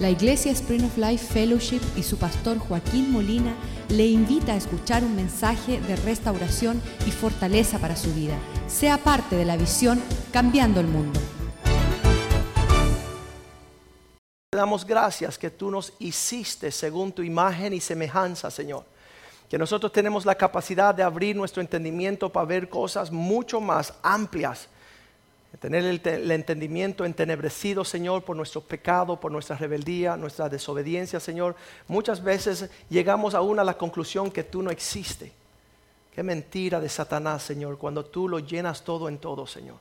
La Iglesia Spring of Life Fellowship y su pastor Joaquín Molina le invita a escuchar un mensaje de restauración y fortaleza para su vida. Sea parte de la visión Cambiando el Mundo. Te damos gracias que tú nos hiciste según tu imagen y semejanza, Señor. Que nosotros tenemos la capacidad de abrir nuestro entendimiento para ver cosas mucho más amplias tener el, entendimiento entenebrecido, Señor, por nuestro pecado, por nuestra rebeldía, nuestra desobediencia, Señor. Muchas veces llegamos aún a la conclusión que tú no existes. Qué mentira de Satanás, Señor, cuando tú lo llenas todo en todo, Señor.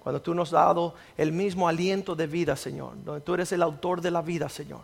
Cuando tú nos has dado el mismo aliento de vida, Señor. Donde tú eres el autor de la vida, Señor.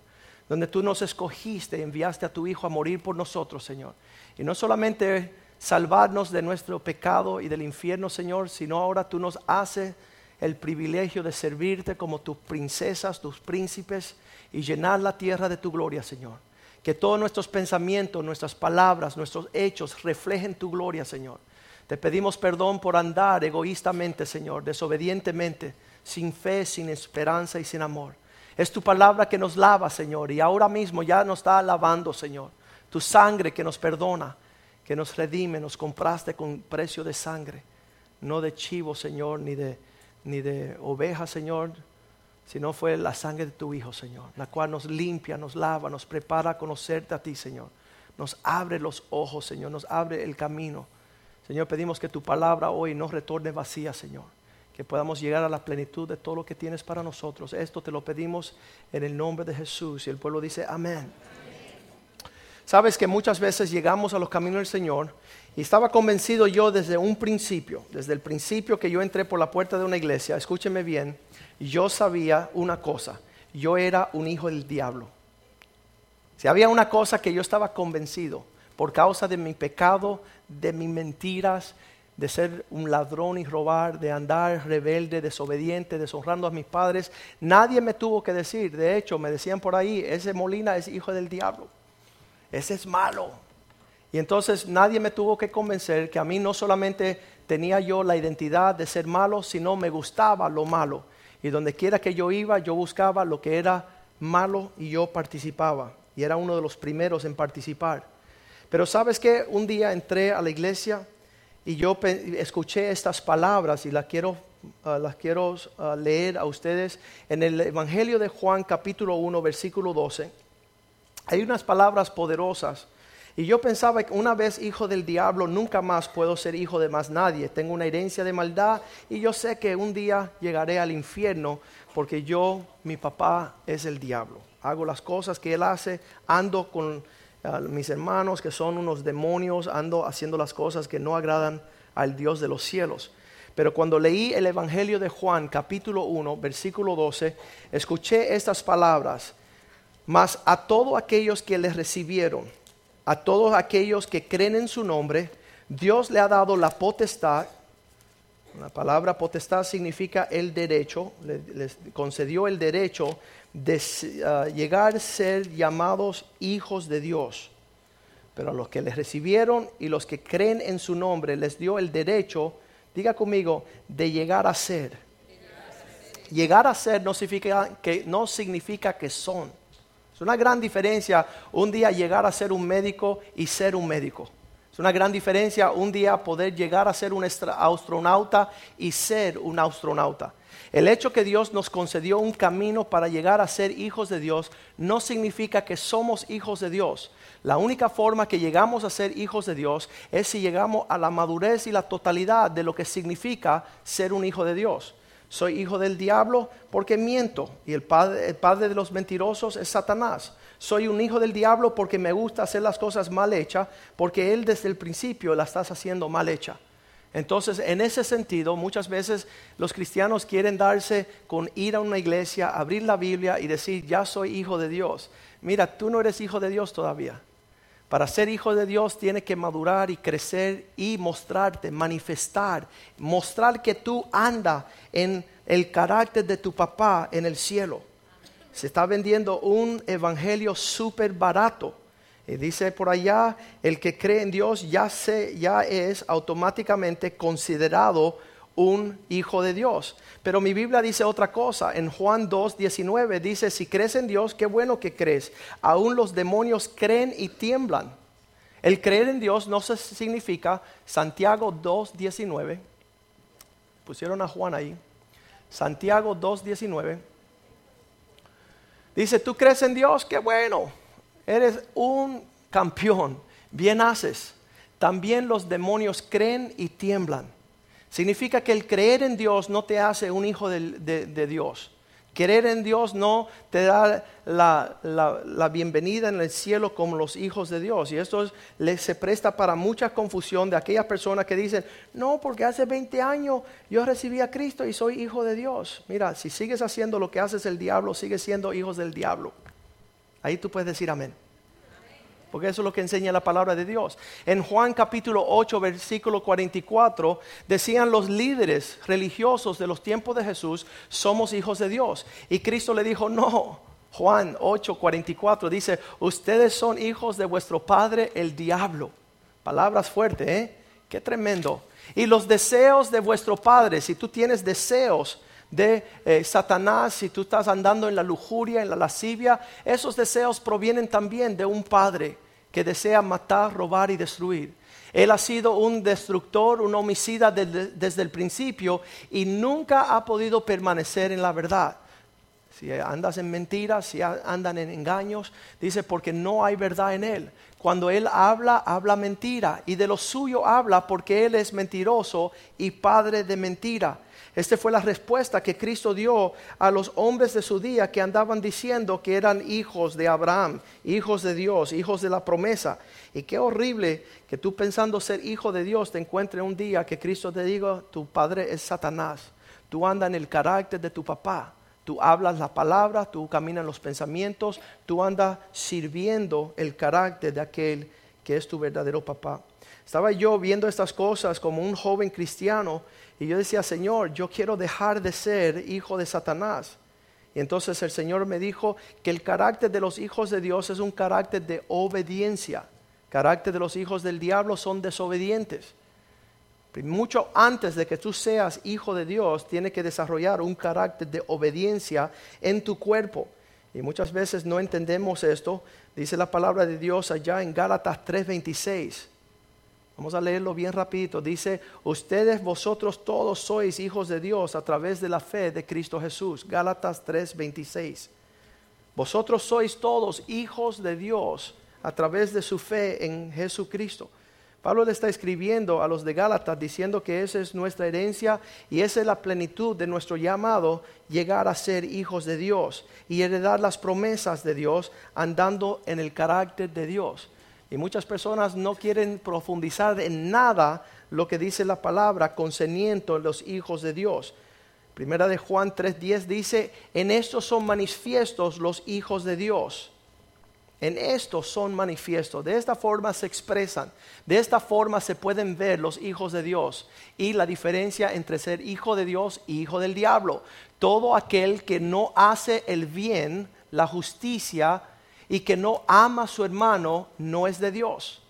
Donde tú nos escogiste y enviaste a tu Hijo a morir por nosotros, Señor. Y no solamente salvarnos de nuestro pecado y del infierno, Señor, sino ahora tú nos haces el privilegio de servirte como tus princesas, tus príncipes y llenar la tierra de tu gloria, Señor. Que todos nuestros pensamientos, nuestras palabras, nuestros hechos reflejen tu gloria, Señor. Te pedimos perdón por andar egoístamente, Señor, desobedientemente, sin fe, sin esperanza y sin amor. Es tu palabra que nos lava, Señor, y ahora mismo ya nos está lavando, Señor. Tu sangre que nos perdona, que nos redime, nos compraste con precio de sangre, no de chivo, Señor, ni de ni de oveja, Señor, sino fue la sangre de tu Hijo, Señor, la cual nos limpia, nos lava, nos prepara a conocerte a ti, Señor. Nos abre los ojos, Señor, nos abre el camino. Señor, pedimos que tu palabra hoy no retorne vacía, Señor. Que podamos llegar a la plenitud de todo lo que tienes para nosotros. Esto te lo pedimos en el nombre de Jesús. Y el pueblo dice, amén. Sabes que muchas veces llegamos a los caminos del Señor y estaba convencido yo desde un principio, desde el principio que yo entré por la puerta de una iglesia, escúcheme bien, yo sabía una cosa, yo era un hijo del diablo. Si había una cosa que yo estaba convencido, por causa de mi pecado, de mis mentiras, de ser un ladrón y robar, de andar rebelde, desobediente, deshonrando a mis padres, nadie me tuvo que decir, de hecho me decían por ahí, ese Molina es hijo del diablo, ese es malo, y entonces nadie me tuvo que convencer que a mí no solamente tenía yo la identidad de ser malo, sino me gustaba lo malo. Y donde quiera que yo iba, yo buscaba lo que era malo y yo participaba. Y era uno de los primeros en participar. Pero sabes que un día entré a la iglesia y yo escuché estas palabras y las quiero, ah, las quiero ah, leer a ustedes en el Evangelio de Juan capítulo 1 versículo 12. Hay unas palabras poderosas y yo pensaba que una vez hijo del diablo, nunca más puedo ser hijo de más nadie. Tengo una herencia de maldad y yo sé que un día llegaré al infierno porque yo, mi papá, es el diablo. Hago las cosas que él hace, ando con ah, mis hermanos que son unos demonios, ando haciendo las cosas que no agradan al Dios de los cielos. Pero cuando leí el Evangelio de Juan, capítulo 1, versículo 12, escuché estas palabras. Mas a todos aquellos que les recibieron, a todos aquellos que creen en su nombre, Dios le ha dado la potestad. La palabra potestad significa el derecho, les concedió el derecho de ah, llegar a ser llamados hijos de Dios. Pero a los que les recibieron y los que creen en su nombre les dio el derecho, diga conmigo, de llegar a ser. Llegar a ser no significa que, no significa que son. Es una gran diferencia un día llegar a ser un médico y ser un médico. Es una gran diferencia un día poder llegar a ser un astronauta y ser un astronauta. El hecho que Dios nos concedió un camino para llegar a ser hijos de Dios no significa que somos hijos de Dios. La única forma que llegamos a ser hijos de Dios es si llegamos a la madurez y la totalidad de lo que significa ser un hijo de Dios soy hijo del diablo porque miento y el padre, padre de los mentirosos es Satanás. Soy un hijo del diablo porque me gusta hacer las cosas mal hechas, porque él desde el principio las estás haciendo mal hechas. Entonces, en ese sentido, muchas veces los cristianos quieren darse con ir a una iglesia, abrir la Biblia y decir, ya soy hijo de Dios. Mira, tú no eres hijo de Dios todavía. Para ser hijo de Dios tiene que madurar y crecer y mostrarte, manifestar, mostrar que tú andas en el carácter de tu papá en el cielo. Se está vendiendo un evangelio súper barato. Y dice por allá, el que cree en Dios ya, se, ya es automáticamente considerado un hijo de Dios. Pero mi Biblia dice otra cosa. En Juan 2, 19 dice, si crees en Dios, qué bueno que crees. Aún los demonios creen y tiemblan. El creer en Dios no significa Santiago 2, 19. Pusieron a Juan ahí. Santiago 2, 19. Dice, tú crees en Dios, qué bueno. Eres un campeón. Bien haces. También los demonios creen y tiemblan. Significa que el creer en Dios no te hace un hijo de, Dios. Creer en Dios no te da la, bienvenida en el cielo como los hijos de Dios. Y esto se presta para mucha confusión de aquellas personas que dicen, no, porque hace 20 años yo recibí a Cristo y soy hijo de Dios. Mira, si sigues haciendo lo que haces el diablo, sigues siendo hijos del diablo. Ahí tú puedes decir amén porque eso es lo que enseña la palabra de Dios. En Juan capítulo 8, versículo 44, decían los líderes religiosos de los tiempos de Jesús, somos hijos de Dios. Y Cristo le dijo, no. Juan 8, 44 dice, ustedes son hijos de vuestro padre el diablo. Palabras fuertes, ¿eh? Qué tremendo. Y los deseos de vuestro padre, si tú tienes deseos, de eh, Satanás, si tú estás andando en la lujuria, en la lascivia, esos deseos provienen también de un padre que desea matar, robar y destruir. Él ha sido un destructor, un homicida desde el principio y nunca ha podido permanecer en la verdad. Si andas en mentiras, si andan en engaños, dice porque no hay verdad en él. Cuando él habla, habla mentira y de lo suyo habla porque él es mentiroso y padre de mentira. Esta fue la respuesta que Cristo dio a los hombres de su día que andaban diciendo que eran hijos de Abraham, hijos de Dios, hijos de la promesa. Y qué horrible que tú pensando ser hijo de Dios te encuentres un día que Cristo te diga, tu padre es Satanás. Tú andas en el carácter de tu papá. Tú hablas la palabra, tú caminas los pensamientos, tú andas sirviendo el carácter de aquel que es tu verdadero papá. Estaba yo viendo estas cosas como un joven cristiano y yo decía, Señor, yo quiero dejar de ser hijo de Satanás. Y entonces el Señor me dijo que el carácter de los hijos de Dios es un carácter de obediencia. Carácter de los hijos del diablo son desobedientes. Mucho antes de que tú seas hijo de Dios, tiene que desarrollar un carácter de obediencia en tu cuerpo. Y muchas veces no entendemos esto. Dice la palabra de Dios allá en Gálatas 3:26. Vamos a leerlo bien rapidito. Dice, ustedes vosotros todos sois hijos de Dios a través de la fe de Cristo Jesús. Gálatas 3:26. Vosotros sois todos hijos de Dios a través de su fe en Jesucristo. Pablo le está escribiendo a los de Gálatas diciendo que esa es nuestra herencia y esa es la plenitud de nuestro llamado, llegar a ser hijos de Dios y heredar las promesas de Dios andando en el carácter de Dios. Y muchas personas no quieren profundizar en nada lo que dice la palabra concerniente a los hijos de Dios. Primera de Juan 3:10 dice, en esto son manifiestos los hijos de Dios. En esto son manifiestos. De esta forma se expresan. De esta forma se pueden ver los hijos de Dios. Y la diferencia entre ser hijo de Dios y hijo del diablo. Todo aquel que no hace el bien, la justicia, y que no ama a su hermano no es de Dios.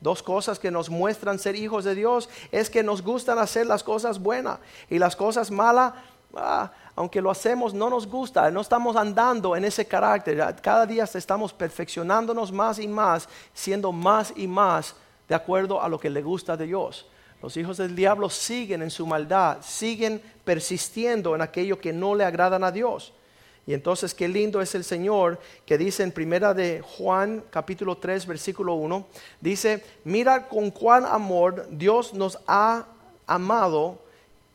Dos cosas que nos muestran ser hijos de Dios es que nos gustan hacer las cosas buenas y las cosas malas, ah, aunque lo hacemos, no nos gusta, no estamos andando en ese carácter. Cada día estamos perfeccionándonos más y más, siendo más y más de acuerdo a lo que le gusta de Dios. Los hijos del diablo siguen en su maldad, siguen persistiendo en aquello que no le agradan a Dios. Y entonces qué lindo es el Señor que dice en primera de Juan capítulo 3 versículo 1, dice, mira con cuán amor Dios nos ha amado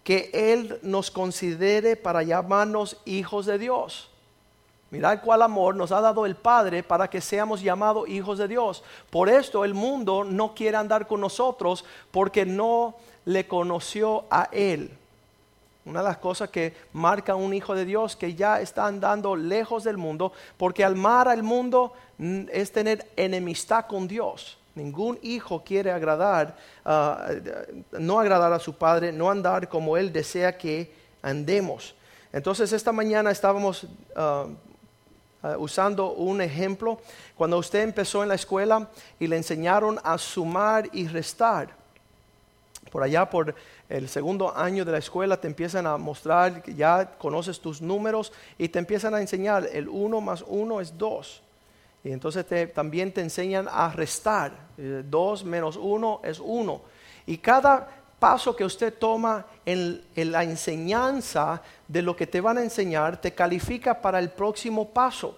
que Él nos considere para llamarnos hijos de Dios. Mirad cuál amor nos ha dado el Padre para que seamos llamados hijos de Dios. Por esto el mundo no quiere andar con nosotros porque no le conoció a Él. Una de las cosas que marca un hijo de Dios que ya está andando lejos del mundo, porque amar al mundo mm, es tener enemistad con Dios. Ningún hijo quiere agradar, ah, no agradar a su padre, no andar como él desea que andemos. Entonces esta mañana estábamos ah, ah, usando un ejemplo. Cuando usted empezó en la escuela y le enseñaron a sumar y restar por allá por el segundo año de la escuela te empiezan a mostrar, ya conoces tus números y te empiezan a enseñar, el 1 más 1 es 2. Y entonces también te enseñan a restar, 2 eh, menos 1 es 1. Y cada paso que usted toma en, en la enseñanza de lo que te van a enseñar te califica para el próximo paso.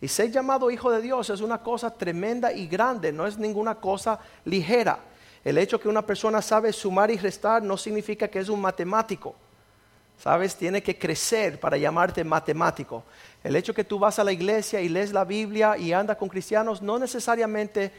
Y ser llamado hijo de Dios es una cosa tremenda y grande, no es ninguna cosa ligera. El hecho que una persona sabe sumar y restar no significa que es un matemático. ¿Sabes? Tiene que crecer para llamarte matemático. El hecho que tú vas a la iglesia y lees la Biblia y andas con cristianos no necesariamente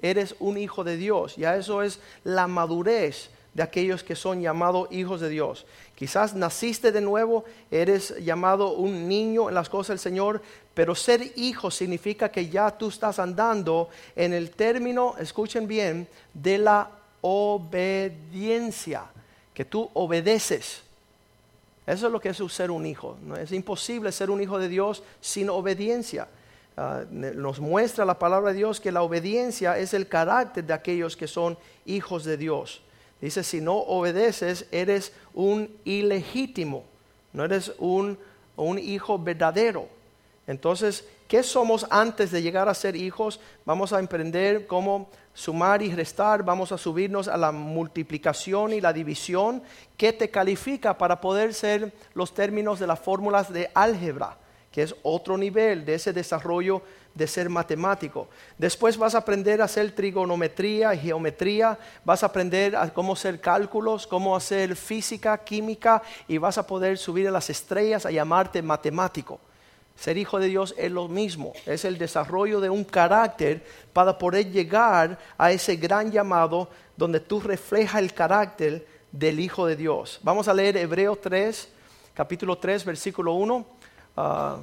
eres un hijo de Dios. Ya eso es la madurez de aquellos que son llamados hijos de Dios. Quizás naciste de nuevo, eres llamado un niño en las cosas del Señor, pero ser hijo significa que ya tú estás andando en el término, escuchen bien, de la obediencia, que tú obedeces. Eso es lo que es ser un hijo. ¿no? Es imposible ser un hijo de Dios sin obediencia. Ah, nos muestra la palabra de Dios que la obediencia es el carácter de aquellos que son hijos de Dios. Dice, si no obedeces, eres un ilegítimo, no eres un, un hijo verdadero. Entonces, ¿qué somos antes de llegar a ser hijos? Vamos a emprender cómo sumar y restar, vamos a subirnos a la multiplicación y la división. ¿Qué te califica para poder ser los términos de las fórmulas de álgebra? que es otro nivel de ese desarrollo de ser matemático. Después vas a aprender a hacer trigonometría y geometría, vas a aprender a cómo hacer cálculos, cómo hacer física, química y vas a poder subir a las estrellas a llamarte matemático. Ser hijo de Dios es lo mismo, es el desarrollo de un carácter para poder llegar a ese gran llamado donde tú reflejas el carácter del Hijo de Dios. Vamos a leer Hebreo 3, capítulo 3, versículo 1. Ah,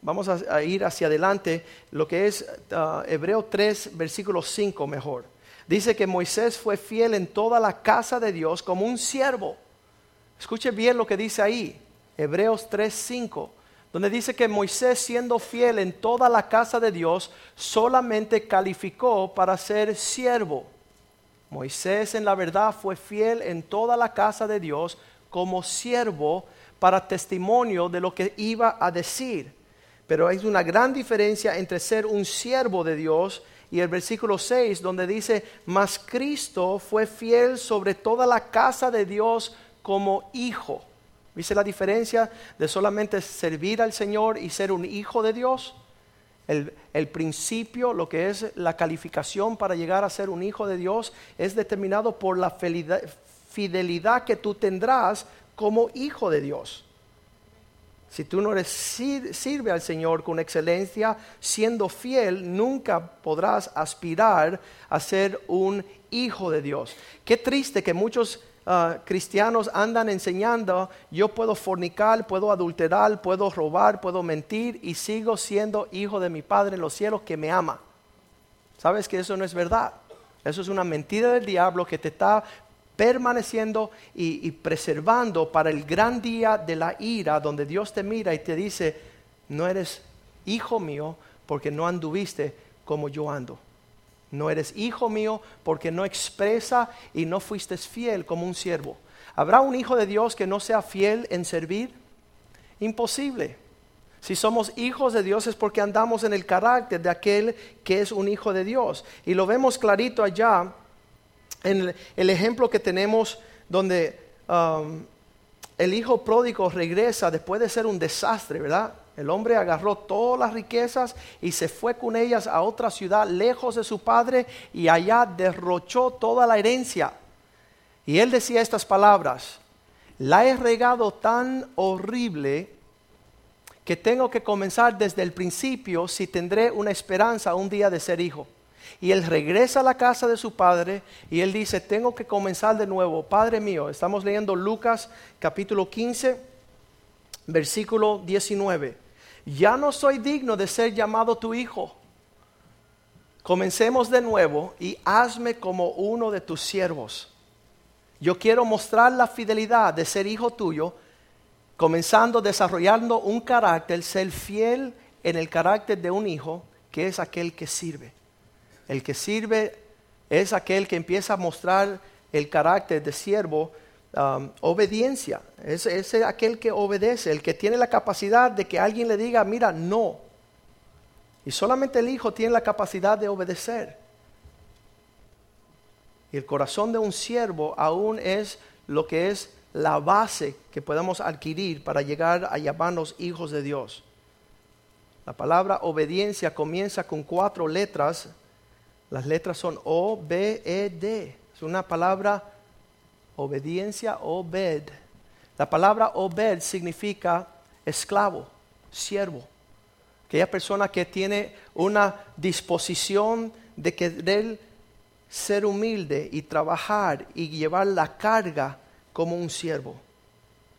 vamos a, ir hacia adelante, lo que es uh, Hebreo 3, versículo 5 mejor. Dice que Moisés fue fiel en toda la casa de Dios como un siervo. Escuche bien lo que dice ahí, Hebreos 3, 5 donde dice que Moisés siendo fiel en toda la casa de Dios, solamente calificó para ser siervo. Moisés en la verdad fue fiel en toda la casa de Dios como siervo para testimonio de lo que iba a decir. Pero hay una gran diferencia entre ser un siervo de Dios y el versículo 6 donde dice, mas Cristo fue fiel sobre toda la casa de Dios como hijo. ¿Viste la diferencia de solamente servir al Señor y ser un hijo de Dios? El, el, principio, lo que es la calificación para llegar a ser un hijo de Dios, es determinado por la fidelidad que tú tendrás como hijo de Dios. Si tú no eres, sirve al Señor con excelencia, siendo fiel, nunca podrás aspirar a ser un hijo de Dios. Qué triste que muchos Ah, cristianos andan enseñando, yo puedo fornicar, puedo adulterar, puedo robar, puedo mentir y sigo siendo hijo de mi Padre en los cielos que me ama. ¿Sabes que eso no es verdad? Eso es una mentira del diablo que te está permaneciendo y, y preservando para el gran día de la ira donde Dios te mira y te dice, no eres hijo mío porque no anduviste como yo ando. No eres hijo mío porque no expresa y no fuiste fiel como un siervo. ¿Habrá un hijo de Dios que no sea fiel en servir? Imposible. Si somos hijos de Dios es porque andamos en el carácter de aquel que es un hijo de Dios. Y lo vemos clarito allá en el ejemplo que tenemos donde um, el hijo pródigo regresa después de ser un desastre, ¿verdad? El hombre agarró todas las riquezas y se fue con ellas a otra ciudad lejos de su padre y allá derrochó toda la herencia. Y él decía estas palabras, la he regado tan horrible que tengo que comenzar desde el principio si tendré una esperanza un día de ser hijo. Y él regresa a la casa de su padre y él dice, tengo que comenzar de nuevo. Padre mío, estamos leyendo Lucas capítulo 15, versículo 19 ya no soy digno de ser llamado tu hijo. Comencemos de nuevo y hazme como uno de tus siervos. Yo quiero mostrar la fidelidad de ser hijo tuyo, comenzando desarrollando un carácter, ser fiel en el carácter de un hijo, que es aquel que sirve. El que sirve es aquel que empieza a mostrar el carácter de siervo, obediencia. Es, es aquel que obedece, el que tiene la capacidad de que alguien le diga, mira, no. Y solamente el hijo tiene la capacidad de obedecer. Y el corazón de un siervo aún es lo que es la base que podemos adquirir para llegar a llamarnos hijos de Dios. La palabra obediencia comienza con cuatro letras. Las letras son O, B, E, D. Es una palabra obediencia, obed. La palabra obed significa esclavo, siervo. Aquella persona que tiene una disposición de querer ser humilde y trabajar y llevar la carga como un siervo.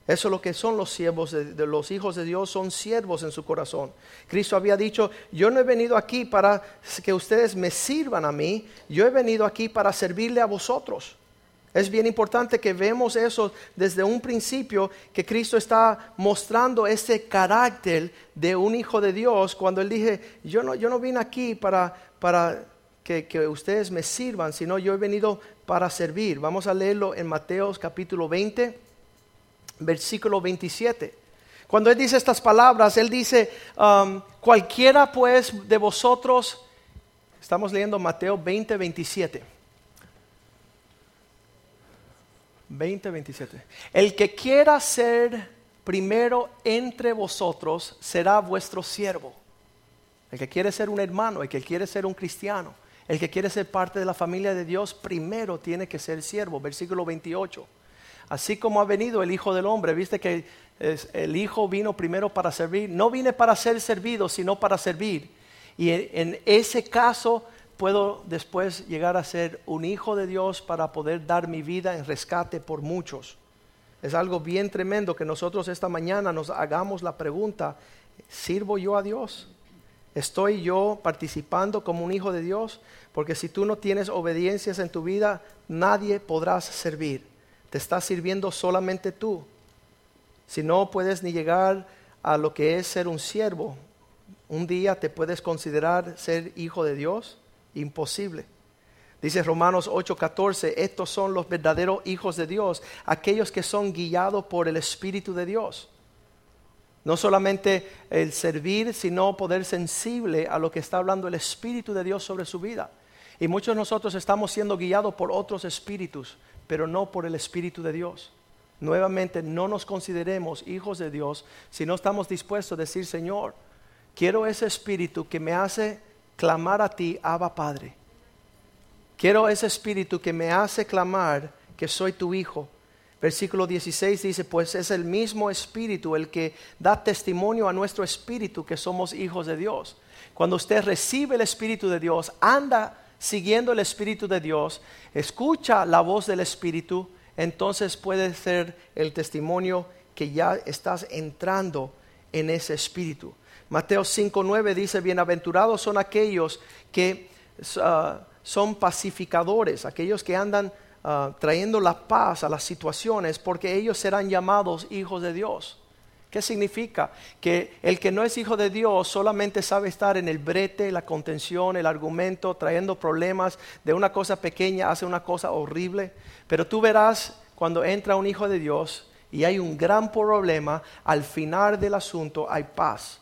Eso es lo que son los siervos de, los hijos de Dios, son siervos en su corazón. Cristo había dicho, yo no he venido aquí para que ustedes me sirvan a mí, yo he venido aquí para servirle a vosotros. Es bien importante que vemos eso desde un principio, que Cristo está mostrando ese carácter de un hijo de Dios cuando él dije, yo no, yo no vine aquí para, para que, que ustedes me sirvan, sino yo he venido para servir. Vamos a leerlo en Mateos capítulo 20 versículo 27. Cuando él dice estas palabras, él dice, um, cualquiera pues de vosotros, estamos leyendo Mateo 20, 27. 20, 27. El que quiera ser primero entre vosotros será vuestro siervo. El que quiere ser un hermano, el que quiere ser un cristiano, el que quiere ser parte de la familia de Dios, primero tiene que ser siervo. Versículo 28 así como ha venido el Hijo del Hombre. Viste que el Hijo vino primero para servir. No vine para ser servido, sino para servir. Y en ese caso puedo después llegar a ser un hijo de Dios para poder dar mi vida en rescate por muchos. Es algo bien tremendo que nosotros esta mañana nos hagamos la pregunta, ¿sirvo yo a Dios? ¿Estoy yo participando como un hijo de Dios? Porque si tú no tienes obediencias en tu vida, nadie podrás servir te estás sirviendo solamente tú. Si no puedes ni llegar a lo que es ser un siervo, un día te puedes considerar ser hijo de Dios. Imposible. Dice Romanos 8:14, estos son los verdaderos hijos de Dios, aquellos que son guiados por el Espíritu de Dios. No solamente el servir, sino poder sensible a lo que está hablando el Espíritu de Dios sobre su vida. Y muchos de nosotros estamos siendo guiados por otros espíritus, pero no por el Espíritu de Dios. Nuevamente, no nos consideremos hijos de Dios si no estamos dispuestos a decir, Señor, quiero ese Espíritu que me hace clamar a ti, Abba Padre. Quiero ese Espíritu que me hace clamar que soy tu Hijo. Versículo 16 dice, pues es el mismo Espíritu el que da testimonio a nuestro Espíritu que somos hijos de Dios. Cuando usted recibe el Espíritu de Dios, anda siguiendo el Espíritu de Dios, escucha la voz del Espíritu, entonces puede ser el testimonio que ya estás entrando en ese Espíritu. Mateo 5.9 dice, bienaventurados son aquellos que ah, son pacificadores, aquellos que andan ah, trayendo la paz a las situaciones, porque ellos serán llamados hijos de Dios. ¿Qué significa? Que el que no es hijo de Dios solamente sabe estar en el brete, la contención, el argumento, trayendo problemas de una cosa pequeña, hace una cosa horrible. Pero tú verás cuando entra un hijo de Dios y hay un gran problema, al final del asunto hay paz.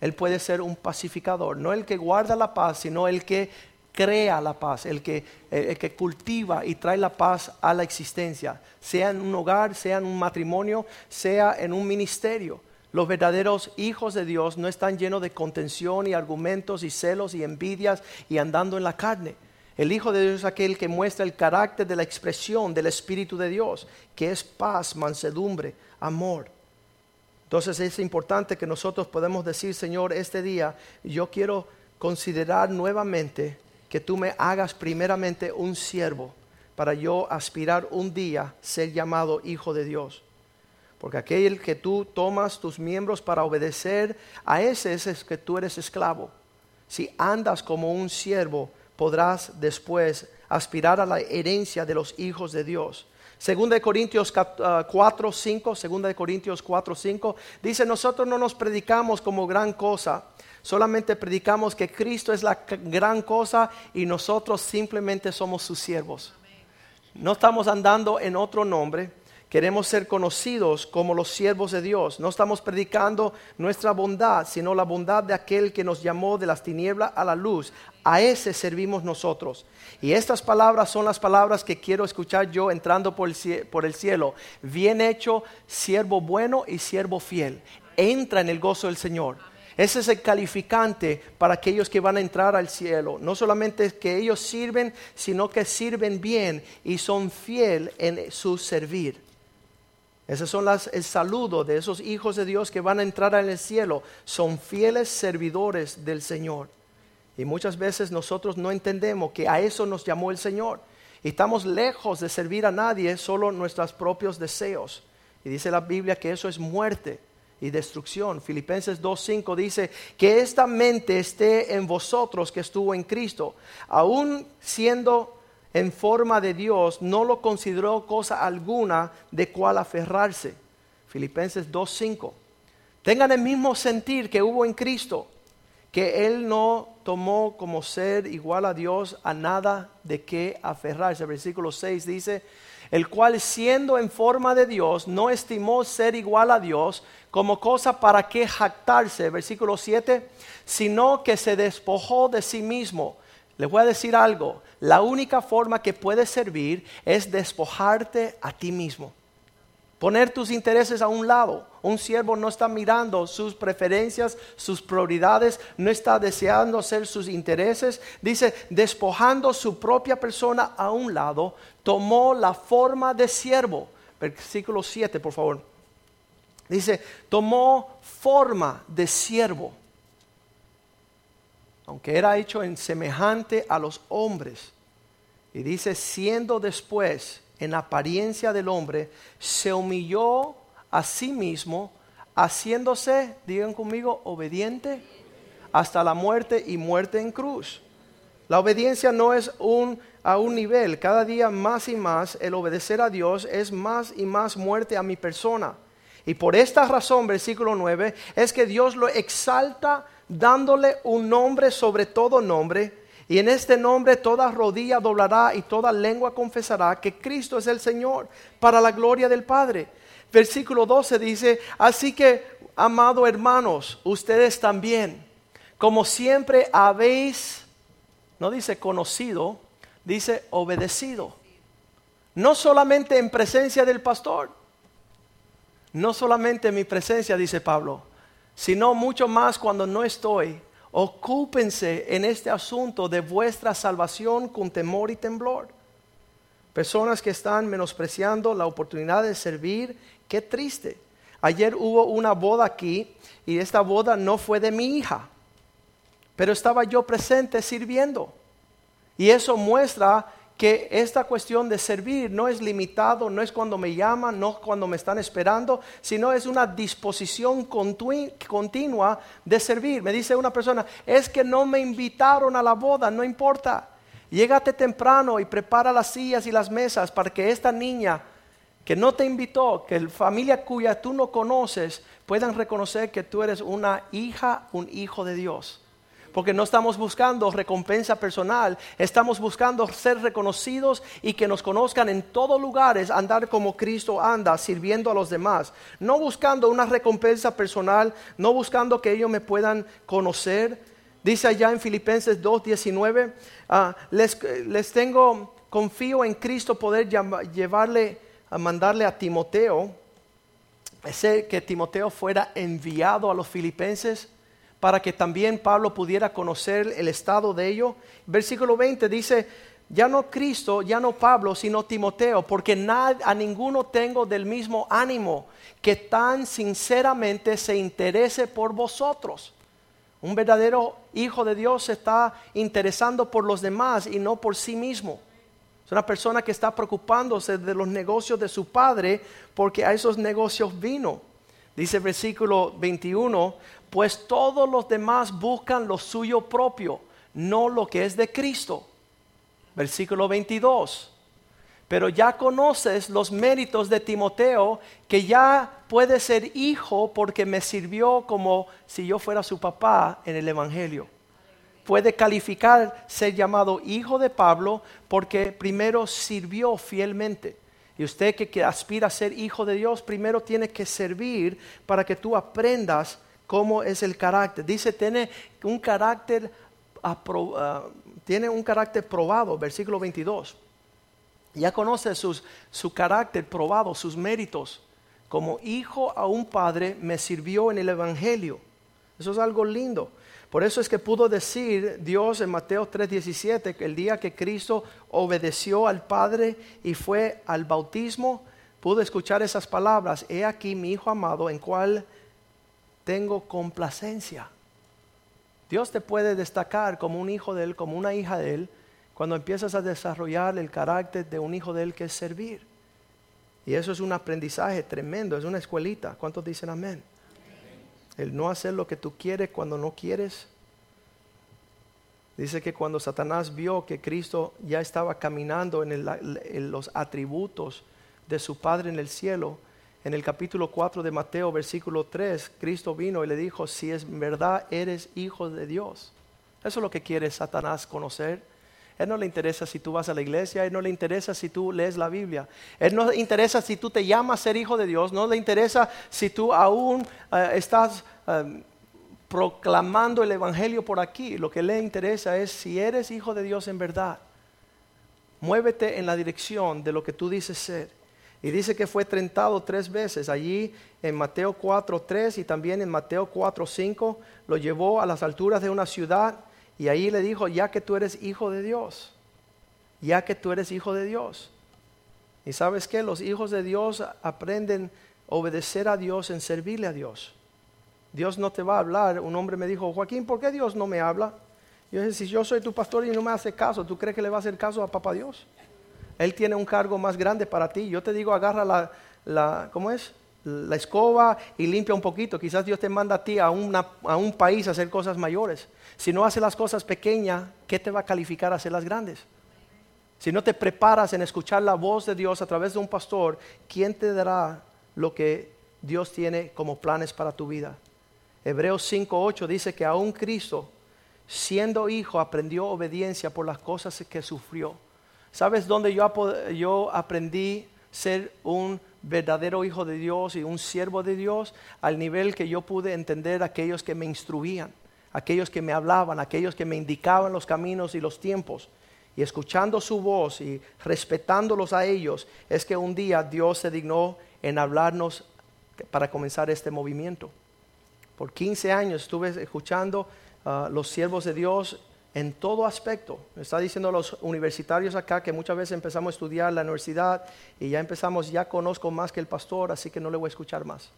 Él puede ser un pacificador, no el que guarda la paz, sino el que crea la paz, el que, el que cultiva y trae la paz a la existencia, sea en un hogar, sea en un matrimonio, sea en un ministerio. Los verdaderos hijos de Dios no están llenos de contención y argumentos y celos y envidias y andando en la carne. El Hijo de Dios es aquel que muestra el carácter de la expresión del Espíritu de Dios, que es paz, mansedumbre, amor. Entonces es importante que nosotros podamos decir, Señor, este día yo quiero considerar nuevamente que tú me hagas primeramente un siervo para yo aspirar un día ser llamado hijo de Dios. Porque aquel que tú tomas tus miembros para obedecer, a ese es que tú eres esclavo. Si andas como un siervo, podrás después aspirar a la herencia de los hijos de Dios. Segunda de Corintios 4, 5, ah, segunda de Corintios 4, 5, dice, nosotros no nos predicamos como gran cosa, Solamente predicamos que Cristo es la gran cosa y nosotros simplemente somos sus siervos. No estamos andando en otro nombre. Queremos ser conocidos como los siervos de Dios. No estamos predicando nuestra bondad, sino la bondad de aquel que nos llamó de las tinieblas a la luz. A ese servimos nosotros. Y estas palabras son las palabras que quiero escuchar yo entrando por el, cielo. Bien hecho, siervo bueno y siervo fiel. Entra en el gozo del Señor. Ese es el calificante para aquellos que van a entrar al cielo. No solamente que ellos sirven, sino que sirven bien y son fiel en su servir. Ese son las, el saludo de esos hijos de Dios que van a entrar en el cielo. Son fieles servidores del Señor. Y muchas veces nosotros no entendemos que a eso nos llamó el Señor. Y estamos lejos de servir a nadie, solo nuestros propios deseos. Y dice la Biblia que eso es muerte y destrucción. Filipenses 2.5 dice que esta mente esté en vosotros que estuvo en Cristo. Aún siendo en forma de Dios, no lo consideró cosa alguna de cual aferrarse. Filipenses 2.5. Tengan el mismo sentir que hubo en Cristo, que Él no tomó como ser igual a Dios a nada de qué aferrarse. Versículo 6 dice, el cual siendo en forma de Dios, no estimó ser igual a Dios como cosa para que jactarse, versículo 7, sino que se despojó de sí mismo. Les voy a decir algo, la única forma que puedes servir es despojarte a ti mismo. Poner tus intereses a un lado. Un siervo no está mirando sus preferencias, sus prioridades, no está deseando hacer sus intereses. Dice, despojando su propia persona a un lado, tomó la forma de siervo. Versículo 7, por favor. Dice, tomó forma de siervo. Aunque era hecho en semejante a los hombres. Y dice, siendo después en apariencia del hombre, se humilló a sí mismo, haciéndose, digan conmigo, obediente hasta la muerte y muerte en cruz. La obediencia no es un, a un nivel, cada día más y más el obedecer a Dios es más y más muerte a mi persona. Y por esta razón, versículo 9, es que Dios lo exalta dándole un nombre sobre todo nombre y en este nombre toda rodilla doblará y toda lengua confesará que Cristo es el Señor para la gloria del Padre. Versículo 12 dice, así que, amado hermanos, ustedes también, como siempre habéis, no dice conocido, dice obedecido. No solamente en presencia del pastor, no solamente en mi presencia, dice Pablo, sino mucho más cuando no estoy Ocúpense en este asunto de vuestra salvación con temor y temblor. Personas que están menospreciando la oportunidad de servir, qué triste. Ayer hubo una boda aquí y esta boda no fue de mi hija, pero estaba yo presente sirviendo. Y eso muestra que esta cuestión de servir no es limitado, no es cuando me llaman, no cuando me están esperando, sino es una disposición continua de servir. Me dice una persona, es que no me invitaron a la boda, no importa. Llégate temprano y prepara las sillas y las mesas para que esta niña que no te invitó, que familia cuya tú no conoces, puedan reconocer que tú eres una hija, un hijo de Dios porque no estamos buscando recompensa personal, estamos buscando ser reconocidos y que nos conozcan en todos lugares, andar como Cristo anda, sirviendo a los demás, no buscando una recompensa personal, no buscando que ellos me puedan conocer. Dice allá en Filipenses 2.19, ah, les, les tengo, confío en Cristo poder llevarle, mandarle a Timoteo, ese que Timoteo fuera enviado a los filipenses para que también Pablo pudiera conocer el estado de ello. Versículo 20 dice, ya no Cristo, ya no Pablo, sino Timoteo, porque a ninguno tengo del mismo ánimo que tan sinceramente se interese por vosotros. Un verdadero hijo de Dios se está interesando por los demás y no por sí mismo. Es una persona que está preocupándose de los negocios de su padre porque a esos negocios vino. Dice el versículo 21, pues todos los demás buscan lo suyo propio, no lo que es de Cristo. Versículo 22. Pero ya conoces los méritos de Timoteo, que ya puede ser hijo porque me sirvió como si yo fuera su papá en el Evangelio. Puede calificar ser llamado hijo de Pablo porque primero sirvió fielmente. Y usted que, aspira a ser hijo de Dios, primero tiene que servir para que tú aprendas cómo es el carácter. Dice, tiene un carácter, ah, tiene un carácter probado, versículo 22. Ya conoce su carácter probado, sus méritos. Como hijo a un padre me sirvió en el Evangelio. Eso es algo lindo. Por eso es que pudo decir Dios en Mateo 3:17 que el día que Cristo obedeció al Padre y fue al bautismo, pudo escuchar esas palabras, he aquí mi Hijo amado en cual tengo complacencia. Dios te puede destacar como un hijo de Él, como una hija de Él, cuando empiezas a desarrollar el carácter de un hijo de Él que es servir. Y eso es un aprendizaje tremendo, es una escuelita. ¿Cuántos dicen amén? El no hacer lo que tú quieres cuando no quieres. Dice que cuando Satanás vio que Cristo ya estaba caminando en, los atributos de su Padre en el cielo, en el capítulo 4 de Mateo, versículo 3, Cristo vino y le dijo, si es verdad eres hijo de Dios. Eso es lo que quiere Satanás conocer. Él no le interesa si tú vas a la iglesia, Él no le interesa si tú lees la Biblia, Él no le interesa si tú te llamas ser hijo de Dios, no le interesa si tú aún eh, estás eh, proclamando el Evangelio por aquí. Lo que le interesa es si eres hijo de Dios en verdad. Muévete en la dirección de lo que tú dices ser. Y dice que fue tentado tres veces. Allí en Mateo 4, 3 y también en Mateo 4, 5 lo llevó a las alturas de una ciudad y ahí le dijo, ya que tú eres hijo de Dios, ya que tú eres hijo de Dios. Y sabes que los hijos de Dios aprenden a obedecer a Dios en servirle a Dios. Dios no te va a hablar. Un hombre me dijo, Joaquín, ¿por qué Dios no me habla? Yo dije, si yo soy tu pastor y no me hace caso, ¿tú crees que le va a hacer caso a papá Dios? Él tiene un cargo más grande para ti. Yo te digo, agarra la, la ¿cómo es? La escoba y limpia un poquito. Quizás Dios te manda a ti a, a un país a hacer cosas mayores. Si no haces las cosas pequeñas, ¿qué te va a calificar a hacer las grandes? Si no te preparas en escuchar la voz de Dios a través de un pastor, ¿quién te dará lo que Dios tiene como planes para tu vida? Hebreos 5.8 dice que aún Cristo, siendo hijo, aprendió obediencia por las cosas que sufrió. ¿Sabes dónde yo, yo aprendí ser un verdadero hijo de Dios y un siervo de Dios? Al nivel que yo pude entender aquellos que me instruían aquellos que me hablaban, aquellos que me indicaban los caminos y los tiempos. Y escuchando su voz y respetándolos a ellos, es que un día Dios se dignó en hablarnos para comenzar este movimiento. Por 15 años estuve escuchando a los siervos de Dios en todo aspecto. Me está diciendo los universitarios acá que muchas veces empezamos a estudiar la universidad y ya empezamos, ya conozco más que el pastor, así que no le voy a escuchar más.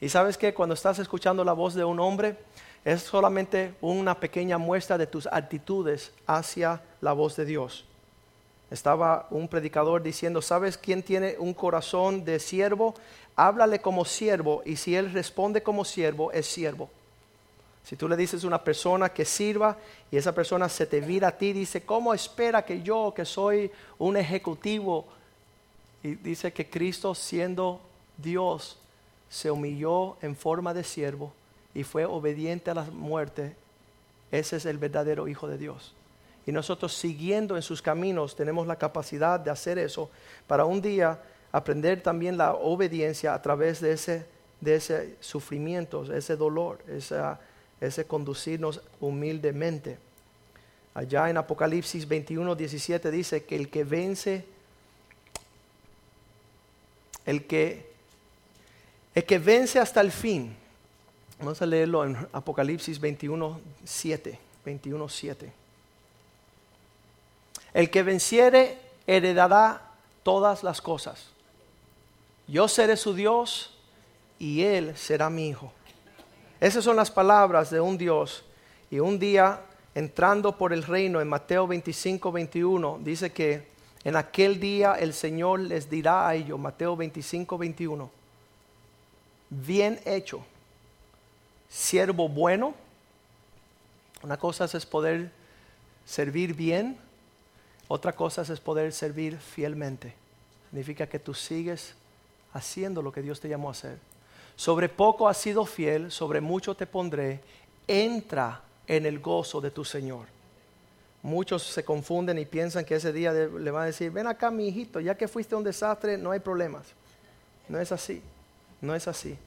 Y sabes que cuando estás escuchando la voz de un hombre, es solamente una pequeña muestra de tus actitudes hacia la voz de Dios. Estaba un predicador diciendo, ¿sabes quién tiene un corazón de siervo? Háblale como siervo y si él responde como siervo, es siervo. Si tú le dices a una persona que sirva y esa persona se te vira a ti dice, ¿cómo espera que yo, que soy un ejecutivo? Y dice que Cristo siendo Dios se humilló en forma de siervo y fue obediente a la muerte, ese es el verdadero Hijo de Dios. Y nosotros siguiendo en sus caminos tenemos la capacidad de hacer eso para un día aprender también la obediencia a través de ese, de ese sufrimiento, ese dolor, ese conducirnos humildemente. Allá en Apocalipsis 21, 17 dice que el que vence, el que, el que vence hasta el fin, Vamos a leerlo en Apocalipsis 21, 7. 21, 7. El que venciere heredará todas las cosas. Yo seré su Dios y él será mi hijo. Esas son las palabras de un Dios. Y un día, entrando por el reino en Mateo 25, 21, dice que en aquel día el Señor les dirá a ellos, Mateo 25, 21, bien hecho siervo bueno. Una cosa es poder servir bien, otra cosa es poder servir fielmente. Significa que tú sigues haciendo lo que Dios te llamó a hacer. Sobre poco has sido fiel, sobre mucho te pondré. Entra en el gozo de tu Señor. Muchos se confunden y piensan que ese día le van a decir, ven acá mi hijito, ya que fuiste un desastre, no hay problemas. No es así, no es así.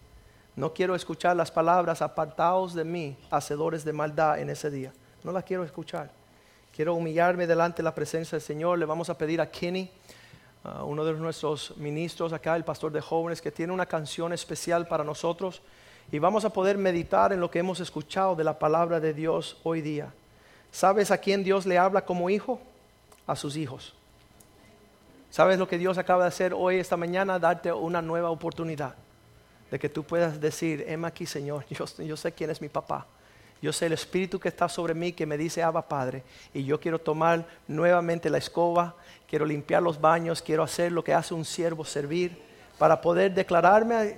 No quiero escuchar las palabras apartaos de mí, hacedores de maldad en ese día. No las quiero escuchar. Quiero humillarme delante de la presencia del Señor. Le vamos a pedir a Kenny, uh, uno de nuestros ministros acá, el pastor de jóvenes, que tiene una canción especial para nosotros. Y vamos a poder meditar en lo que hemos escuchado de la palabra de Dios hoy día. ¿Sabes a quién Dios le habla como hijo? A sus hijos. ¿Sabes lo que Dios acaba de hacer hoy, esta mañana? Darte una nueva oportunidad de que tú puedas decir, heme aquí Señor, yo sé quién es mi papá. Yo sé el espíritu que está sobre mí que me dice, Abba Padre, y yo quiero tomar nuevamente la escoba, quiero limpiar los baños, quiero hacer lo que hace un siervo, servir, para poder declararme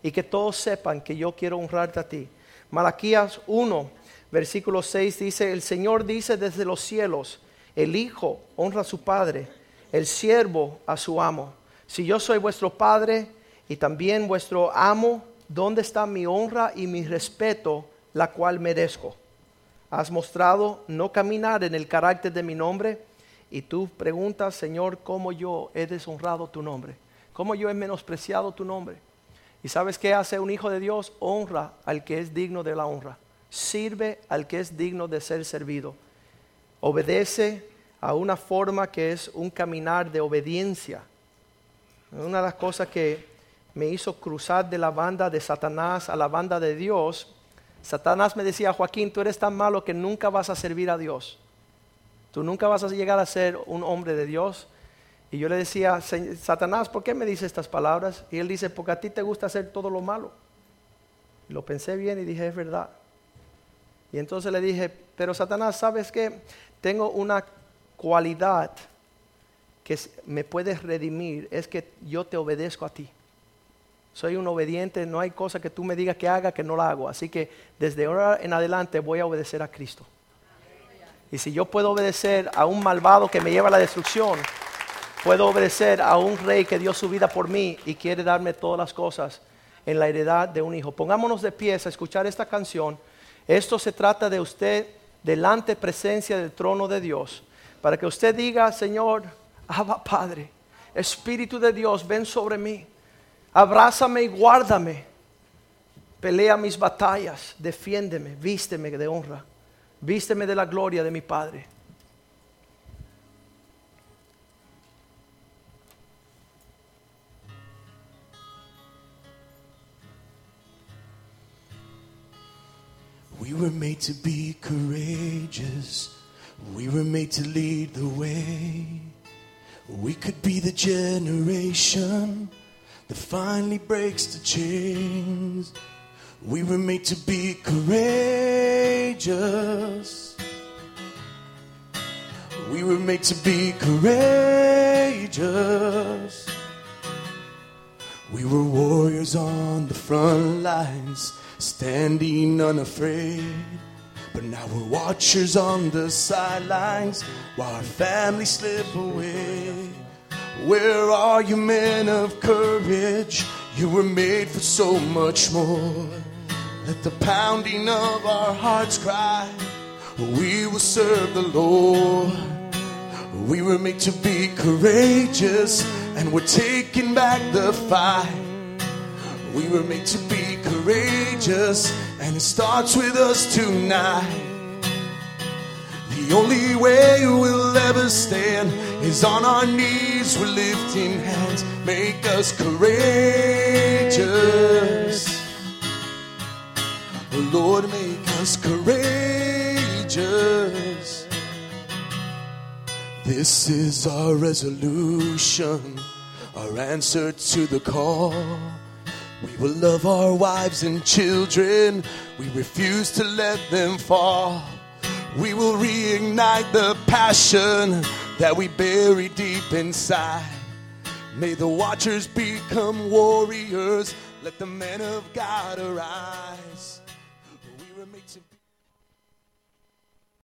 y que todos sepan que yo quiero honrarte a ti. Malaquías 1, versículo 6 dice, el Señor dice desde los cielos, el Hijo honra a su Padre, el siervo a su amo. Si yo soy vuestro Padre y también vuestro amo, ¿dónde está mi honra y mi respeto, la cual merezco? Has mostrado no caminar en el carácter de mi nombre y tú preguntas, Señor, ¿cómo yo he deshonrado tu nombre? ¿Cómo yo he menospreciado tu nombre? ¿Y sabes qué hace un hijo de Dios? Honra al que es digno de la honra. Sirve al que es digno de ser servido. Obedece a una forma que es un caminar de obediencia. Una de las cosas que me hizo cruzar de la banda de Satanás a la banda de Dios, Satanás me decía, Joaquín, tú eres tan malo que nunca vas a servir a Dios. Tú nunca vas a llegar a ser un hombre de Dios. Y yo le decía, "Se- Satanás, ¿por qué me dice estas palabras? Y él dice, porque a ti te gusta hacer todo lo malo. Lo pensé bien y dije, es verdad. Y entonces le dije, pero Satanás, ¿sabes qué? Tengo una cualidad que me puedes redimir, es que yo te obedezco a ti. Soy un obediente, no hay cosa que tú me digas que haga que no la hago. Así que desde ahora en adelante voy a obedecer a Cristo. Y si yo puedo obedecer a un malvado que me lleva a la destrucción, puedo obedecer a un rey que dio su vida por mí y quiere darme todas las cosas en la heredad de un hijo. Pongámonos de pies a escuchar esta canción. Esto se trata de usted delante presencia del trono de Dios, para que usted diga, Señor, Abba Padre, Espíritu de Dios, ven sobre mí, abrázame y guárdame, pelea mis batallas, defiéndeme, vísteme de honra, vísteme de la gloria de mi Padre. We were made to be courageous. We were made to lead the way. We could be the generation that finally breaks the chains. We were made to be courageous. We were made to be courageous. We were warriors on the front lines, standing unafraid. But now we're watchers on the sidelines while our families slip away. Where are you, men of courage? You were made for so much more. Let the pounding of our hearts cry. We will serve the Lord. We were made to be courageous, and we're taking back the fight. We were made to be courageous, and it starts with us tonight. The only way we'll ever stand is on our knees, we're lifting hands. Make us courageous. Oh Lord, make us courageous. This is our resolution, our answer to the call. We will love our wives and children. We refuse to let them fall. We will reignite the passion that we bury deep inside. May the watchers become warriors. Let the men of God arise.